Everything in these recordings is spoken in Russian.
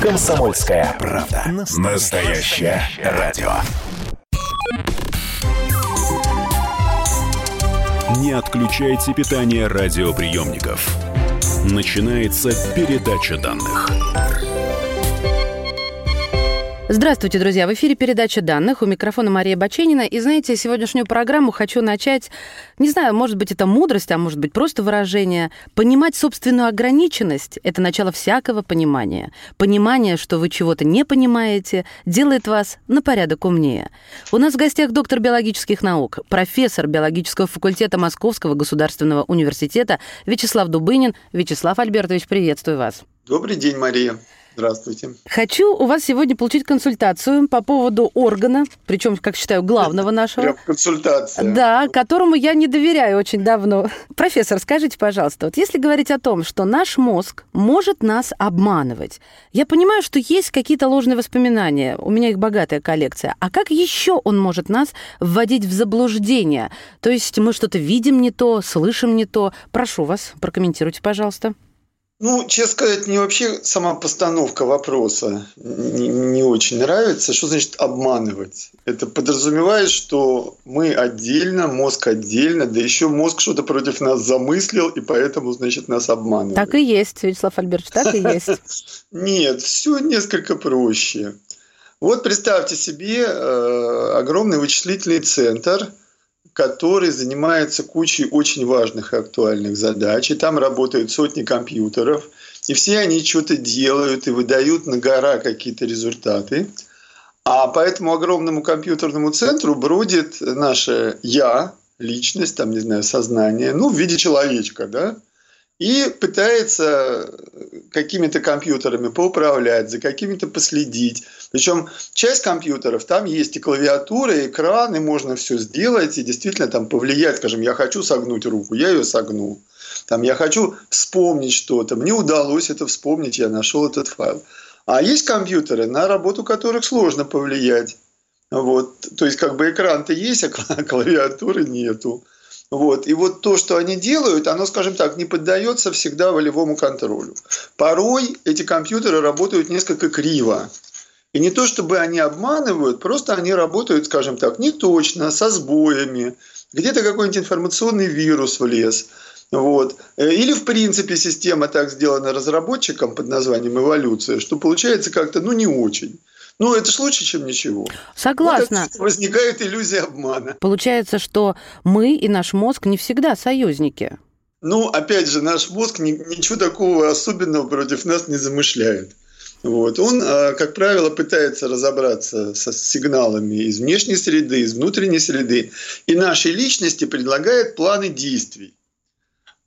Комсомольская правда. Настоящее радио. Не отключайте питание радиоприемников. Начинается передача данных. Здравствуйте, друзья! В эфире передача данных. У микрофона Мария Баченина. И знаете, сегодняшнюю программу хочу начать, не знаю, может быть, это мудрость, а может быть, просто выражение. Понимать собственную ограниченность – это начало всякого понимания. Понимание, что вы чего-то не понимаете, делает вас на порядок умнее. У нас в гостях доктор биологических наук, профессор биологического факультета Московского государственного университета Вячеслав Дубынин. Вячеслав Альбертович, приветствую вас. Добрый день, Мария. Здравствуйте. Хочу у вас сегодня получить консультацию по поводу органа, причем, как считаю, главного нашего. Прям консультация. Да, которому я не доверяю очень давно. Профессор, скажите, пожалуйста, вот если говорить о том, что наш мозг может нас обманывать, я понимаю, что есть какие-то ложные воспоминания, у меня их богатая коллекция, а как еще он может нас вводить в заблуждение? То есть мы что-то видим не то, слышим не то. Прошу вас, прокомментируйте, пожалуйста. Ну, честно сказать, мне вообще сама постановка вопроса не, не очень нравится. Что значит обманывать? Это подразумевает, что мы отдельно, мозг отдельно, да еще мозг что-то против нас замыслил, и поэтому, значит, нас обманывает. Так и есть, Вячеслав Альбертович, так и есть. Нет, все несколько проще. Вот представьте себе э, огромный вычислительный центр – который занимается кучей очень важных и актуальных задач. И там работают сотни компьютеров. И все они что-то делают и выдают на гора какие-то результаты. А по этому огромному компьютерному центру бродит наше «я», личность, там, не знаю, сознание, ну, в виде человечка, да, и пытается какими-то компьютерами поуправлять, за какими-то последить. Причем часть компьютеров, там есть и клавиатура, и экран, и можно все сделать, и действительно там повлиять, скажем, я хочу согнуть руку, я ее согнул. Там я хочу вспомнить что-то, мне удалось это вспомнить, я нашел этот файл. А есть компьютеры, на работу которых сложно повлиять. Вот. То есть, как бы экран-то есть, а клавиатуры нету. Вот. И вот то, что они делают, оно, скажем так, не поддается всегда волевому контролю. Порой эти компьютеры работают несколько криво. И не то, чтобы они обманывают, просто они работают, скажем так, не точно, со сбоями. Где-то какой-нибудь информационный вирус влез. Вот. Или, в принципе, система так сделана разработчиком под названием эволюция, что получается как-то, ну, не очень. Ну, это же лучше, чем ничего. Согласна. Вот возникает иллюзия обмана. Получается, что мы и наш мозг не всегда союзники. Ну, опять же, наш мозг ничего такого особенного против нас не замышляет. Вот. Он, а, как правило, пытается разобраться со сигналами из внешней среды, из внутренней среды, и нашей личности предлагает планы действий.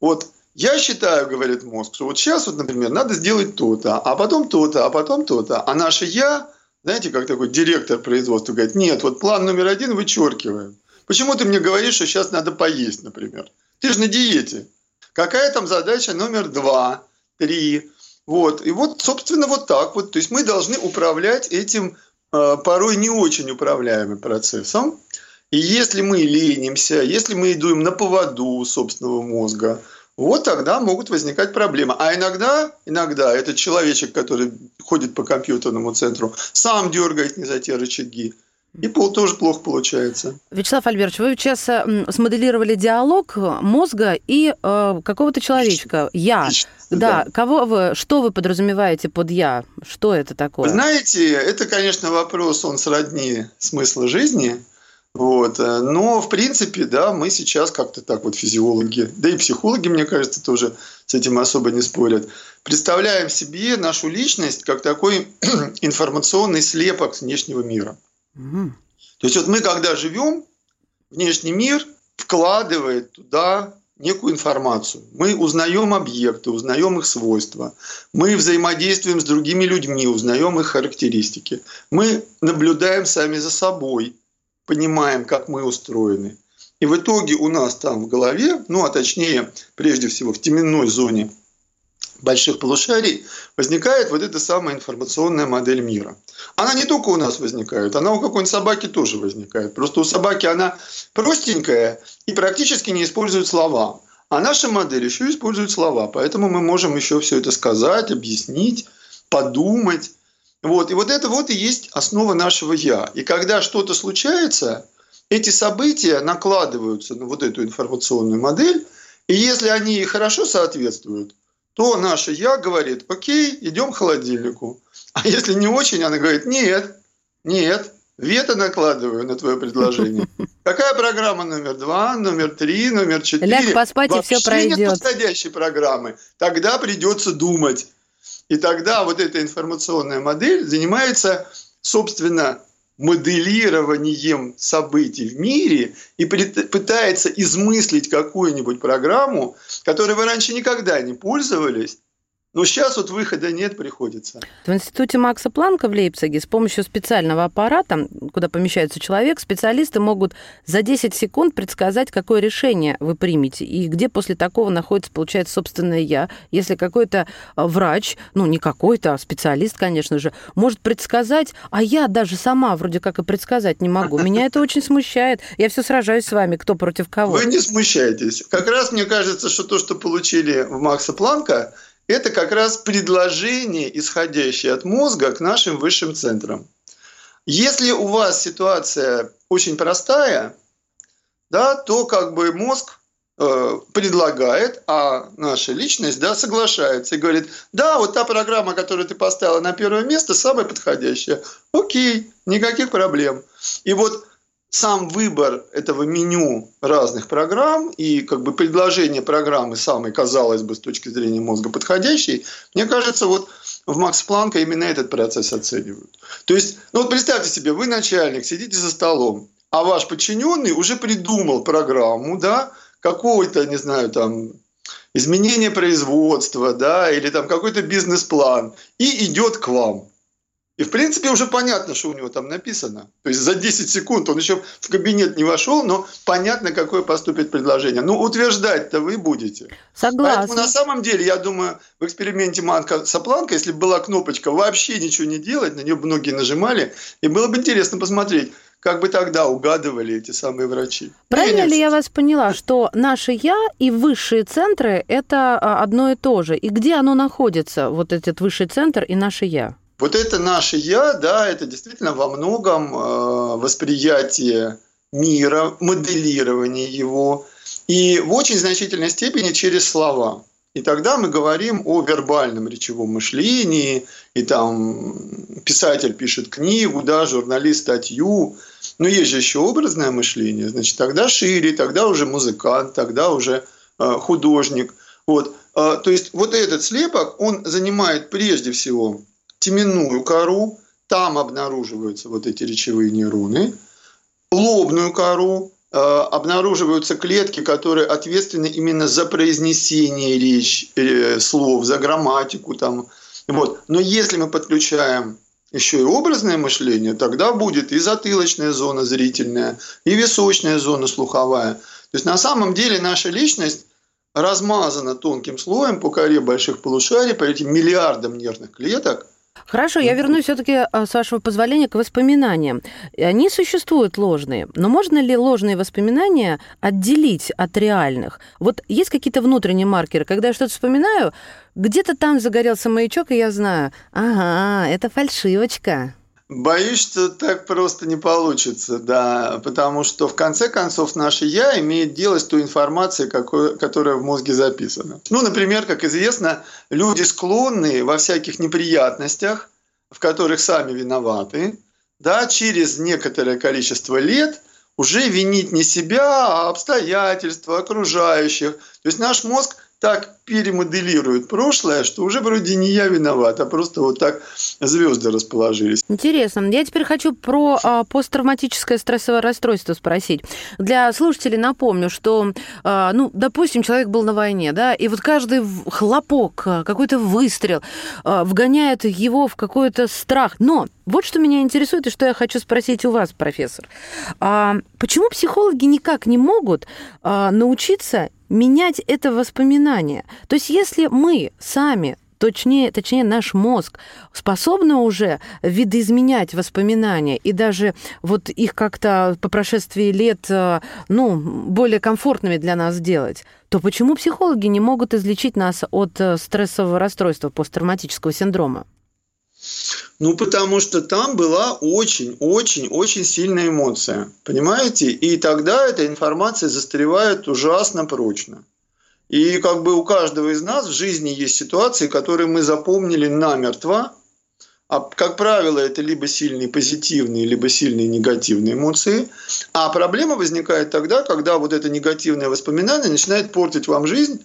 Вот я считаю, говорит мозг, что вот сейчас, вот, например, надо сделать то-то, а потом то-то, а потом то-то. А наше «я» знаете, как такой директор производства говорит, нет, вот план номер один вычеркиваем. Почему ты мне говоришь, что сейчас надо поесть, например? Ты же на диете. Какая там задача номер два, три? Вот. И вот, собственно, вот так вот. То есть мы должны управлять этим э, порой не очень управляемым процессом. И если мы ленимся, если мы идем на поводу собственного мозга, вот тогда могут возникать проблемы. А иногда, иногда этот человечек, который ходит по компьютерному центру, сам дергает не за те рычаги. И пол тоже плохо получается. Вячеслав Альбертович, вы сейчас смоделировали диалог мозга и э, какого-то человечка. Я. Да. да. Кого вы, что вы подразумеваете под я? Что это такое? Вы знаете, это, конечно, вопрос, он сродни смысла жизни. Вот. Э, но, в принципе, да, мы сейчас как-то так вот физиологи, да и психологи, мне кажется, тоже с этим особо не спорят, представляем себе нашу личность как такой информационный слепок внешнего мира. Угу. То есть вот мы, когда живем, внешний мир вкладывает туда некую информацию. Мы узнаем объекты, узнаем их свойства. Мы взаимодействуем с другими людьми, узнаем их характеристики. Мы наблюдаем сами за собой – понимаем, как мы устроены. И в итоге у нас там в голове, ну а точнее, прежде всего в теменной зоне больших полушарий, возникает вот эта самая информационная модель мира. Она не только у нас возникает, она у какой-нибудь собаки тоже возникает. Просто у собаки она простенькая и практически не использует слова. А наша модель еще использует слова. Поэтому мы можем еще все это сказать, объяснить, подумать Вот, и вот это вот и есть основа нашего «я». И когда что-то случается, эти события накладываются на вот эту информационную модель, и если они хорошо соответствуют, то наше «я» говорит, окей, идем к холодильнику. А если не очень, она говорит, нет, нет, вето накладываю на твое предложение. Какая программа номер два, номер три, номер четыре? Ляг поспать, и все пройдет. нет подходящей программы. Тогда придется думать. И тогда вот эта информационная модель занимается, собственно, моделированием событий в мире и пытается измыслить какую-нибудь программу, которой вы раньше никогда не пользовались, но сейчас вот выхода нет, приходится. В институте Макса Планка в Лейпциге с помощью специального аппарата, куда помещается человек, специалисты могут за 10 секунд предсказать, какое решение вы примете и где после такого находится, получается, собственное «я». Если какой-то а, врач, ну не какой-то, а специалист, конечно же, может предсказать, а я даже сама вроде как и предсказать не могу. Меня это очень смущает. Я все сражаюсь с вами, кто против кого. Вы не смущаетесь. Как раз мне кажется, что то, что получили в Макса Планка, это как раз предложение, исходящее от мозга к нашим высшим центрам. Если у вас ситуация очень простая, да, то как бы мозг э, предлагает, а наша личность да, соглашается и говорит, да, вот та программа, которую ты поставила на первое место, самая подходящая. Окей, никаких проблем. И вот сам выбор этого меню разных программ и как бы предложение программы самой, казалось бы, с точки зрения мозга подходящей, мне кажется, вот в Макс Планка именно этот процесс оценивают. То есть, ну вот представьте себе, вы начальник, сидите за столом, а ваш подчиненный уже придумал программу, да, какого-то, не знаю, там, изменение производства, да, или там какой-то бизнес-план, и идет к вам. И, в принципе, уже понятно, что у него там написано. То есть за 10 секунд он еще в кабинет не вошел, но понятно, какое поступит предложение. Ну, утверждать-то вы будете. Согласна. Поэтому на самом деле, я думаю, в эксперименте Манка Сопланка, если бы была кнопочка вообще ничего не делать, на нее многие нажимали, и было бы интересно посмотреть, как бы тогда угадывали эти самые врачи. Правильно ли я вас поняла, что наше «я» и высшие центры – это а, одно и то же? И где оно находится, вот этот высший центр и наше «я»? Вот это наше «я», да, это действительно во многом э, восприятие мира, моделирование его, и в очень значительной степени через слова. И тогда мы говорим о вербальном речевом мышлении, и там писатель пишет книгу, да, журналист статью, но есть же еще образное мышление, значит, тогда шире, тогда уже музыкант, тогда уже э, художник. Вот. Э, то есть вот этот слепок, он занимает прежде всего теменную кору, там обнаруживаются вот эти речевые нейроны, лобную кору, э, обнаруживаются клетки, которые ответственны именно за произнесение речь, э, слов, за грамматику. Там. Вот. Но если мы подключаем еще и образное мышление, тогда будет и затылочная зона зрительная, и височная зона слуховая. То есть на самом деле наша личность размазана тонким слоем по коре больших полушарий, по этим миллиардам нервных клеток, Хорошо, я вернусь все-таки, а, с вашего позволения, к воспоминаниям. Они существуют ложные, но можно ли ложные воспоминания отделить от реальных? Вот есть какие-то внутренние маркеры, когда я что-то вспоминаю, где-то там загорелся маячок, и я знаю, ага, это фальшивочка. Боюсь, что так просто не получится, да, потому что в конце концов наше «я» имеет дело с той информацией, которая в мозге записана. Ну, например, как известно, люди склонны во всяких неприятностях, в которых сами виноваты, да, через некоторое количество лет уже винить не себя, а обстоятельства окружающих. То есть наш мозг так перемоделирует прошлое, что уже вроде не я виноват, а просто вот так звезды расположились. Интересно. Я теперь хочу про а, посттравматическое стрессовое расстройство спросить. Для слушателей напомню, что, а, ну, допустим, человек был на войне, да, и вот каждый хлопок, а, какой-то выстрел а, вгоняет его в какой-то страх. Но вот что меня интересует и что я хочу спросить у вас, профессор. А, почему психологи никак не могут а, научиться менять это воспоминание. То есть если мы сами точнее, точнее наш мозг способны уже видоизменять воспоминания и даже вот их как-то по прошествии лет э, ну, более комфортными для нас сделать, то почему психологи не могут излечить нас от э, стрессового расстройства, посттравматического синдрома? Ну, потому что там была очень-очень-очень сильная эмоция. Понимаете? И тогда эта информация застревает ужасно прочно. И как бы у каждого из нас в жизни есть ситуации, которые мы запомнили намертво, а, как правило, это либо сильные позитивные, либо сильные негативные эмоции. А проблема возникает тогда, когда вот это негативное воспоминание начинает портить вам жизнь,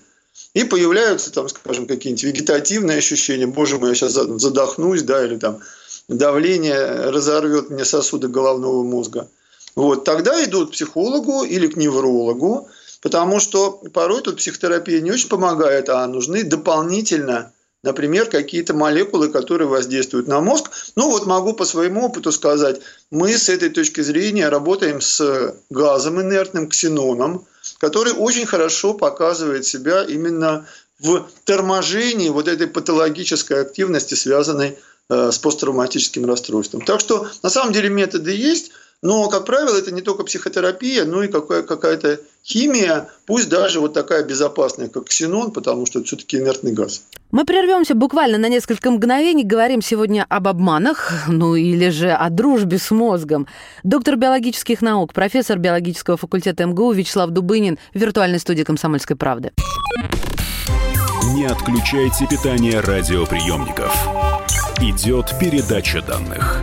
и появляются там, скажем, какие-нибудь вегетативные ощущения. Боже мой, я сейчас задохнусь, да, или там давление разорвет мне сосуды головного мозга. Вот, тогда идут к психологу или к неврологу, потому что порой тут психотерапия не очень помогает, а нужны дополнительно Например, какие-то молекулы, которые воздействуют на мозг. Ну вот могу по своему опыту сказать, мы с этой точки зрения работаем с газом инертным, ксеноном, который очень хорошо показывает себя именно в торможении вот этой патологической активности, связанной э, с посттравматическим расстройством. Так что на самом деле методы есть, но, как правило, это не только психотерапия, но и какая-то химия, пусть даже вот такая безопасная, как ксенон, потому что это все-таки инертный газ. Мы прервемся буквально на несколько мгновений. Говорим сегодня об обманах, ну или же о дружбе с мозгом. Доктор биологических наук, профессор биологического факультета МГУ Вячеслав Дубынин в виртуальной студии «Комсомольской правды». Не отключайте питание радиоприемников. Идет передача данных.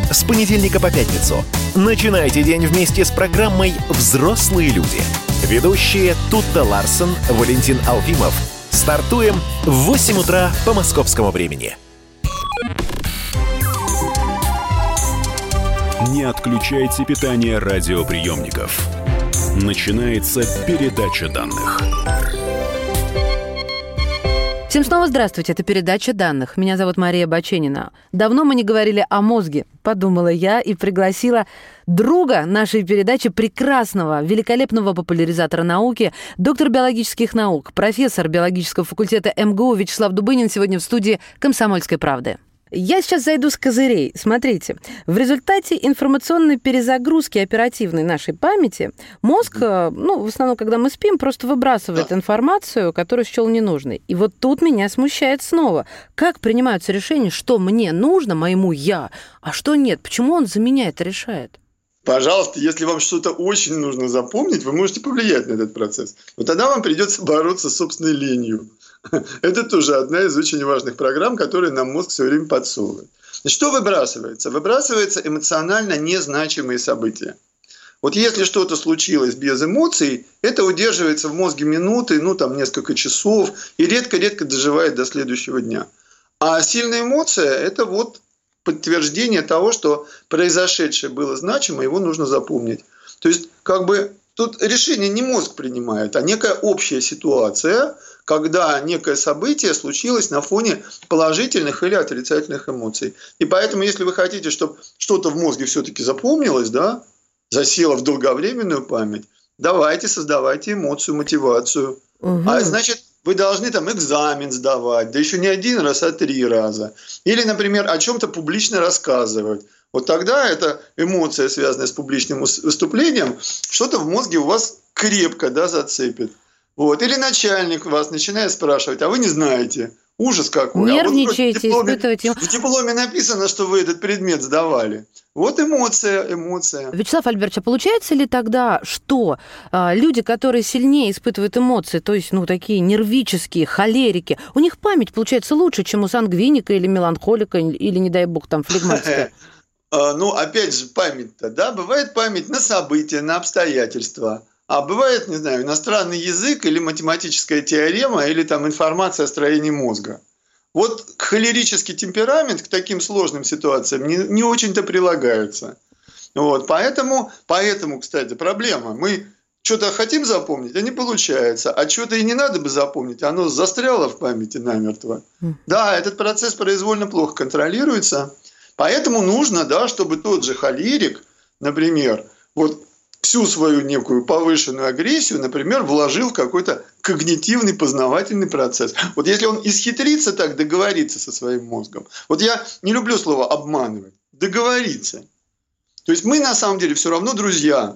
с понедельника по пятницу. Начинайте день вместе с программой «Взрослые люди». Ведущие Тутта Ларсон, Валентин Алфимов. Стартуем в 8 утра по московскому времени. Не отключайте питание радиоприемников. Начинается передача данных. Всем снова здравствуйте, это передача данных. Меня зовут Мария Баченина. Давно мы не говорили о мозге, подумала я и пригласила друга нашей передачи, прекрасного, великолепного популяризатора науки, доктор биологических наук, профессор биологического факультета МГУ Вячеслав Дубынин сегодня в студии «Комсомольской правды». Я сейчас зайду с козырей. Смотрите, в результате информационной перезагрузки оперативной нашей памяти мозг, э, ну, в основном, когда мы спим, просто выбрасывает информацию, которую счел ненужной. И вот тут меня смущает снова. Как принимаются решения, что мне нужно, моему «я», а что нет? Почему он за меня это решает? Пожалуйста, если вам что-то очень нужно запомнить, вы можете повлиять на этот процесс. Но тогда вам придется бороться с собственной ленью. Это тоже одна из очень важных программ, которые нам мозг все время подсовывает. Что выбрасывается? Выбрасывается эмоционально незначимые события. Вот если что-то случилось без эмоций, это удерживается в мозге минуты, ну там несколько часов и редко-редко доживает до следующего дня. А сильная эмоция – это вот подтверждение того, что произошедшее было значимо, его нужно запомнить. То есть, как бы тут решение не мозг принимает, а некая общая ситуация, когда некое событие случилось на фоне положительных или отрицательных эмоций. И поэтому, если вы хотите, чтобы что-то в мозге все-таки запомнилось, да, засело в долговременную память, давайте создавайте эмоцию, мотивацию. Угу. А значит, вы должны там экзамен сдавать, да еще не один раз, а три раза. Или, например, о чем-то публично рассказывать. Вот тогда эта эмоция, связанная с публичным выступлением, что-то в мозге у вас крепко да, зацепит. Вот. Или начальник вас начинает спрашивать, а вы не знаете. Ужас какой. Нервничаете, а вот в, дипломе, испытываете. в дипломе написано, что вы этот предмет сдавали. Вот эмоция, эмоция. Вячеслав Альбертович, а получается ли тогда, что а, люди, которые сильнее испытывают эмоции, то есть, ну, такие нервические, холерики, у них память получается лучше, чем у сангвиника или меланхолика, или, не дай бог, там, флегматика? А, ну, опять же, память-то, да, бывает память на события, на обстоятельства. А бывает, не знаю, иностранный язык или математическая теорема, или там информация о строении мозга. Вот холерический темперамент к таким сложным ситуациям не, не очень-то прилагается. Вот, поэтому, поэтому, кстати, проблема. Мы что-то хотим запомнить, а не получается. А что-то и не надо бы запомнить, оно застряло в памяти намертво. Да, этот процесс произвольно плохо контролируется. Поэтому нужно, да, чтобы тот же холерик, например, вот всю свою некую повышенную агрессию, например, вложил в какой-то когнитивный познавательный процесс. Вот если он исхитрится так договориться со своим мозгом. Вот я не люблю слово обманывать. Договориться. То есть мы на самом деле все равно друзья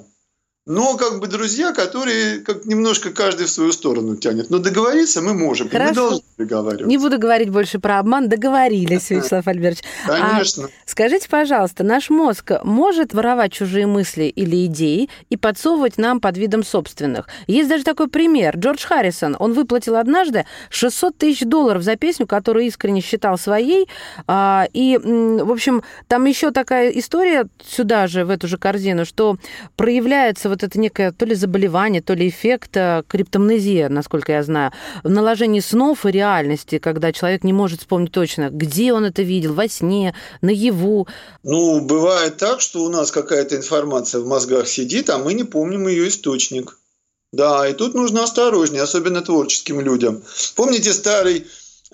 но как бы друзья, которые как немножко каждый в свою сторону тянет. Но договориться мы можем, Хорошо. мы должны договариваться. Не буду говорить больше про обман, договорились, Вячеслав Альбертович. Конечно. А скажите, пожалуйста, наш мозг может воровать чужие мысли или идеи и подсовывать нам под видом собственных? Есть даже такой пример. Джордж Харрисон, он выплатил однажды 600 тысяч долларов за песню, которую искренне считал своей. А, и, в общем, там еще такая история сюда же, в эту же корзину, что проявляется вот это некое то ли заболевание, то ли эффект э, криптомнезия, насколько я знаю, в наложении снов и реальности, когда человек не может вспомнить точно, где он это видел, во сне, наяву. Ну, бывает так, что у нас какая-то информация в мозгах сидит, а мы не помним ее источник. Да, и тут нужно осторожнее, особенно творческим людям. Помните старый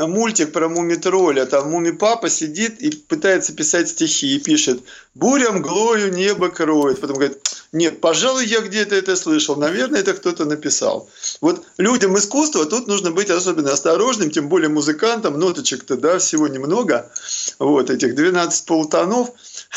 мультик про муми-тролля. Там муми-папа сидит и пытается писать стихи и пишет «Буря мглою небо кроет». Потом говорит «Нет, пожалуй, я где-то это слышал. Наверное, это кто-то написал». Вот людям искусства тут нужно быть особенно осторожным, тем более музыкантам. Ноточек-то, да, всего немного. Вот этих 12 полутонов.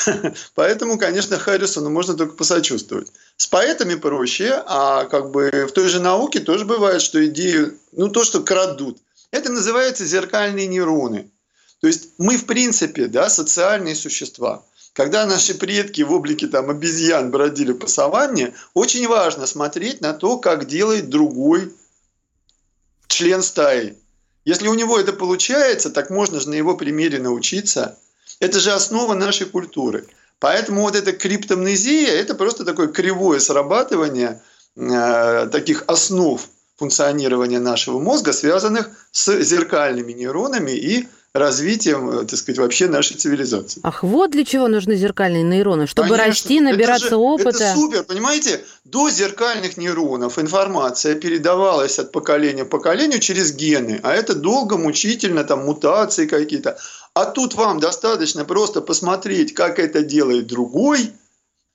Поэтому, конечно, Харрисону можно только посочувствовать. С поэтами проще, а как бы в той же науке тоже бывает, что идею, ну то, что крадут – это называется зеркальные нейроны. То есть мы, в принципе, да, социальные существа. Когда наши предки в облике там, обезьян бродили по саванне, очень важно смотреть на то, как делает другой член стаи. Если у него это получается, так можно же на его примере научиться. Это же основа нашей культуры. Поэтому вот эта криптомнезия – это просто такое кривое срабатывание э, таких основ функционирования нашего мозга, связанных с зеркальными нейронами и развитием, э, так сказать, вообще нашей цивилизации. Ах, вот для чего нужны зеркальные нейроны, чтобы Конечно, расти, набираться это же, опыта. Это супер, понимаете? До зеркальных нейронов информация передавалась от поколения к поколению через гены, а это долго, мучительно, там мутации какие-то. А тут вам достаточно просто посмотреть, как это делает другой,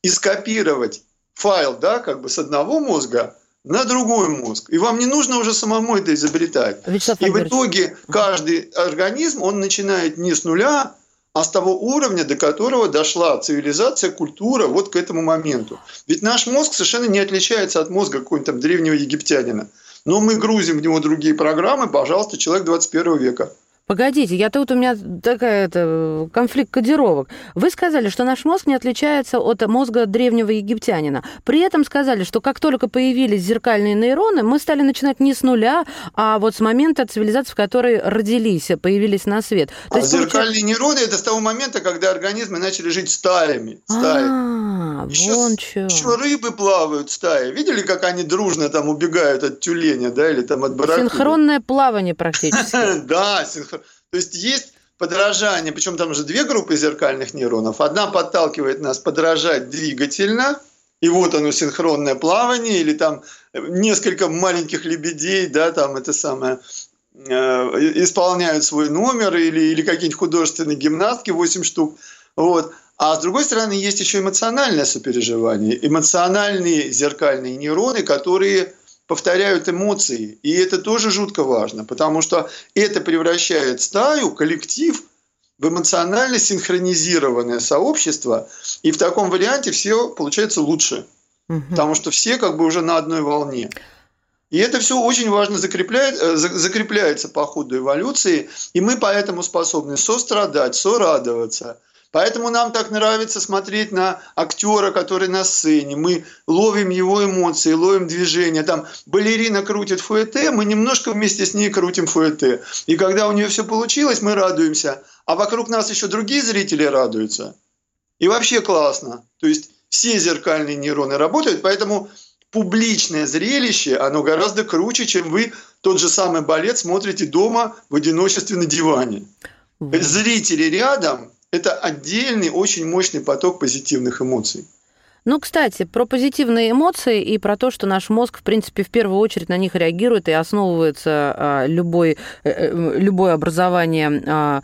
и скопировать файл, да, как бы с одного мозга на другой мозг. И вам не нужно уже самому это изобретать. Вячеслав и в итоге каждый организм, он начинает не с нуля, а с того уровня, до которого дошла цивилизация, культура вот к этому моменту. Ведь наш мозг совершенно не отличается от мозга какого-нибудь там древнего египтянина. Но мы грузим в него другие программы, пожалуйста, человек 21 века. Погодите, я тут у меня такая это, конфликт кодировок. Вы сказали, что наш мозг не отличается от мозга древнего египтянина. При этом сказали, что как только появились зеркальные нейроны, мы стали начинать не с нуля, а вот с момента цивилизации, в которой родились, появились на свет. То а есть, зеркальные получается... нейроны это с того момента, когда организмы начали жить стаями. стаями. А, еще, вон что. еще рыбы плавают стаи. Видели, как они дружно там убегают от тюленя, да, или там от барракуды? Синхронное плавание практически. Да, синхронное то есть есть подражание, причем там же две группы зеркальных нейронов. Одна подталкивает нас подражать двигательно, и вот оно синхронное плавание, или там несколько маленьких лебедей, да, там это самое, э, исполняют свой номер, или, или какие-нибудь художественные гимнастки, 8 штук. Вот. А с другой стороны, есть еще эмоциональное сопереживание, эмоциональные зеркальные нейроны, которые повторяют эмоции. И это тоже жутко важно, потому что это превращает стаю, коллектив в эмоционально синхронизированное сообщество. И в таком варианте все получается лучше. Угу. Потому что все как бы уже на одной волне. И это все очень важно закрепляет, э, закрепляется по ходу эволюции, и мы поэтому способны сострадать, сорадоваться – Поэтому нам так нравится смотреть на актера, который на сцене. Мы ловим его эмоции, ловим движения. Там балерина крутит фуэте, мы немножко вместе с ней крутим фуэте. И когда у нее все получилось, мы радуемся. А вокруг нас еще другие зрители радуются. И вообще классно. То есть все зеркальные нейроны работают, поэтому публичное зрелище, оно гораздо круче, чем вы тот же самый балет смотрите дома в одиночестве на диване. Зрители рядом – это отдельный, очень мощный поток позитивных эмоций. Ну, кстати, про позитивные эмоции и про то, что наш мозг, в принципе, в первую очередь на них реагирует и основывается а, любой, э, э, любое образование а,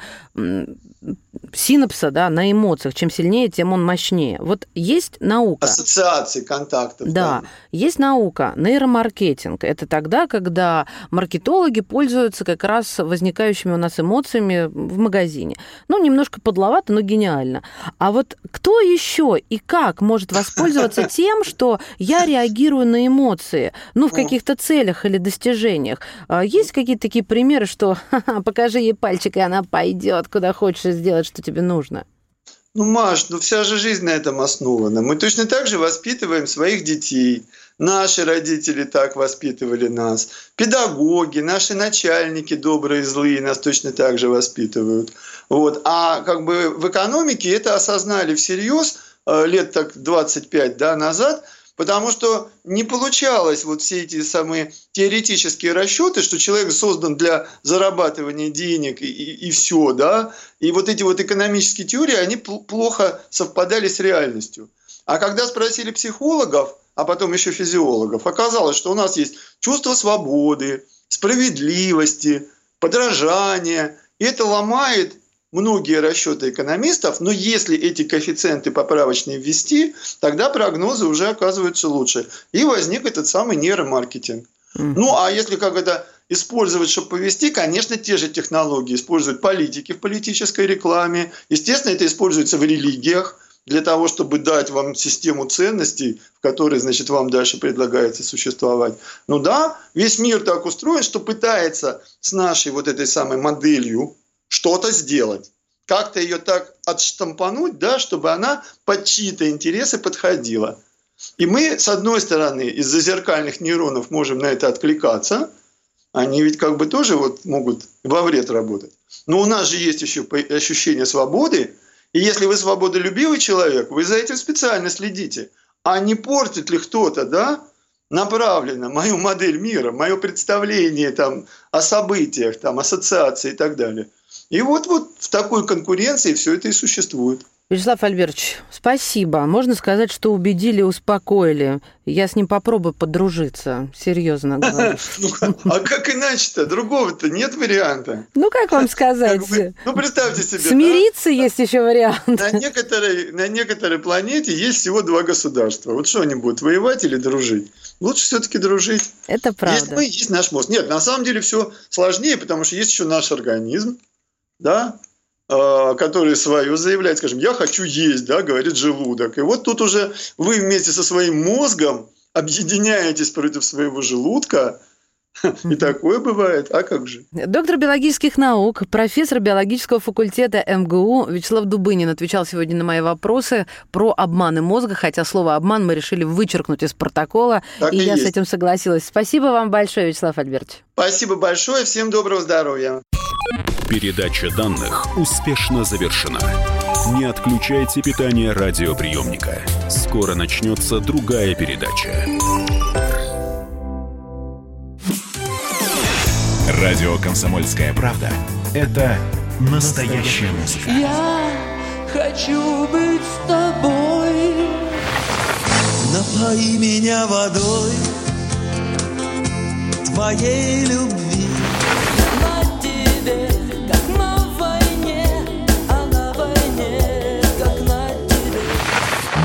синапса да, на эмоциях. Чем сильнее, тем он мощнее. Вот есть наука. Ассоциации контактов. Да, да, есть наука, нейромаркетинг. Это тогда, когда маркетологи пользуются как раз возникающими у нас эмоциями в магазине. Ну, немножко подловато, но гениально. А вот кто еще и как может воспользоваться тем, что я реагирую на эмоции, ну, в каких-то целях или достижениях? А есть какие-то такие примеры, что покажи ей пальчик, и она пойдет куда хочешь сделать, что тебе нужно? Ну, Маш, ну вся же жизнь на этом основана. Мы точно так же воспитываем своих детей. Наши родители так воспитывали нас. Педагоги, наши начальники добрые и злые нас точно так же воспитывают. Вот. А как бы в экономике это осознали всерьез э, лет так 25 да, назад – Потому что не получалось вот все эти самые теоретические расчеты, что человек создан для зарабатывания денег и, и, и все, да. И вот эти вот экономические теории, они плохо совпадали с реальностью. А когда спросили психологов, а потом еще физиологов, оказалось, что у нас есть чувство свободы, справедливости, подражания. И это ломает многие расчеты экономистов, но если эти коэффициенты поправочные ввести, тогда прогнозы уже оказываются лучше. И возник этот самый нейромаркетинг. Mm-hmm. Ну, а если как это использовать, чтобы повести, конечно, те же технологии используют политики в политической рекламе. Естественно, это используется в религиях для того, чтобы дать вам систему ценностей, в которой, значит, вам дальше предлагается существовать. Ну да, весь мир так устроен, что пытается с нашей вот этой самой моделью что-то сделать. Как-то ее так отштампануть, да, чтобы она под чьи-то интересы подходила. И мы, с одной стороны, из-за зеркальных нейронов можем на это откликаться. Они ведь как бы тоже вот могут во вред работать. Но у нас же есть еще ощущение свободы. И если вы свободолюбивый человек, вы за этим специально следите. А не портит ли кто-то, да, направлено мою модель мира, мое представление там, о событиях, там, ассоциации и так далее. И вот, вот в такой конкуренции все это и существует. Вячеслав Альбертович, спасибо. Можно сказать, что убедили, успокоили. Я с ним попробую подружиться, серьезно говорю. Ну, а как иначе-то? Другого-то нет варианта. Ну, как вам сказать? Ну, представьте себе. Смириться есть еще вариант. На некоторой, на некоторой планете есть всего два государства. Вот что они будут, воевать или дружить? Лучше все-таки дружить. Это правда. Есть мы, есть наш мозг. Нет, на самом деле все сложнее, потому что есть еще наш организм, да, а, который свое заявляет, скажем, я хочу есть, да, говорит желудок. И вот тут уже вы вместе со своим мозгом объединяетесь против своего желудка, и такое бывает. А как же? Доктор биологических наук, профессор биологического факультета МГУ Вячеслав Дубынин отвечал сегодня на мои вопросы про обманы мозга, хотя слово «обман» мы решили вычеркнуть из протокола, так и, и я есть. с этим согласилась. Спасибо вам большое, Вячеслав Альбертович. Спасибо большое, всем доброго здоровья. Передача данных успешно завершена. Не отключайте питание радиоприемника. Скоро начнется другая передача. Радио «Комсомольская правда» — это настоящая музыка. Я хочу быть с тобой. Напои меня водой твоей любви.